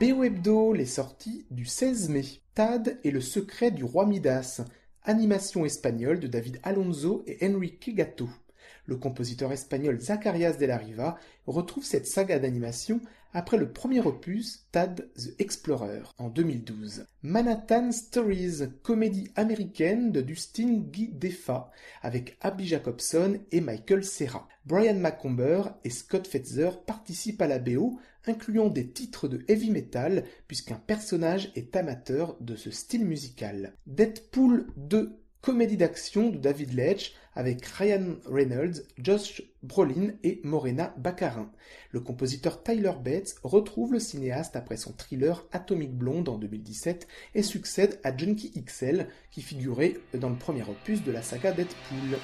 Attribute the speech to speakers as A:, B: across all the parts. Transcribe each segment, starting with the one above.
A: BO Hebdo, les sorties du 16 mai. Tad et le secret du roi Midas. Animation espagnole de David Alonso et Enrique Gato. Le compositeur espagnol Zacarias de la Riva retrouve cette saga d'animation après le premier opus Tad the Explorer en 2012. Manhattan Stories, comédie américaine de Dustin Guy Defa avec Abby Jacobson et Michael Serra. Brian Macomber et Scott Fetzer participent à la BO, incluant des titres de heavy metal puisqu'un personnage est amateur de ce style musical. Deadpool 2 comédie d'action de David Leitch avec Ryan Reynolds, Josh Brolin et Morena Baccarin. Le compositeur Tyler Bates retrouve le cinéaste après son thriller Atomic Blonde en 2017 et succède à Junkie XL qui figurait dans le premier opus de la saga Deadpool.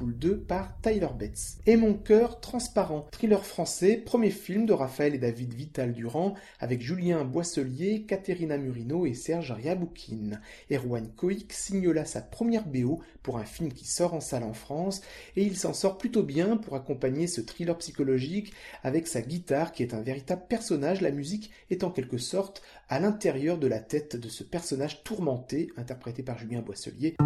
A: Deadpool 2 par Tyler Bates. Et mon cœur transparent, thriller français, premier film de Raphaël et David Vital Durand avec Julien Boisselier, Caterina Murino et Serge Riaboukine. Erwan Koik signe là sa première BO pour un film qui sort en salle en France et il s'en sort plutôt bien pour accompagner ce thriller psychologique avec sa guitare qui est un véritable personnage, la musique est en quelque sorte à l'intérieur de la tête de ce personnage tourmenté interprété par Julien Boisselier.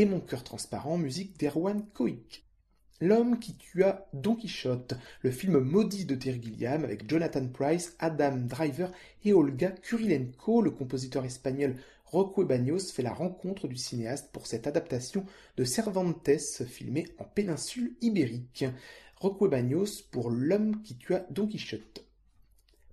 A: Et Mon cœur transparent, musique d'Erwan Coic. L'homme qui tua Don Quichotte, le film maudit de Terry Gilliam avec Jonathan Price, Adam Driver et Olga Kurilenko, le compositeur espagnol Rocco fait la rencontre du cinéaste pour cette adaptation de Cervantes filmée en péninsule ibérique. Rocco pour L'homme qui tua Don Quichotte.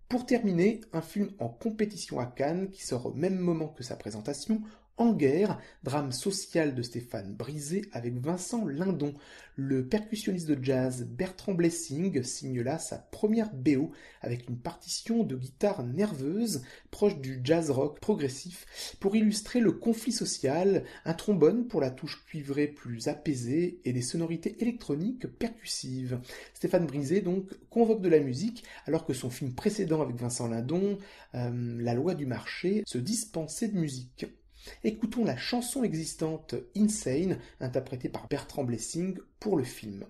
A: Pour terminer, un film en compétition à Cannes qui sort au même moment que sa présentation, en guerre, drame social de Stéphane Brisé avec Vincent Lindon. Le percussionniste de jazz Bertrand Blessing signe là sa première BO avec une partition de guitare nerveuse proche du jazz rock progressif pour illustrer le conflit social, un trombone pour la touche cuivrée plus apaisée et des sonorités électroniques percussives. Stéphane Brisé donc convoque de la musique alors que son film précédent avec Vincent Lindon, euh, La loi du marché, se dispensait de musique. Écoutons la chanson existante Insane, interprétée par Bertrand Blessing pour le film.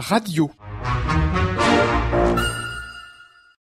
A: Radio.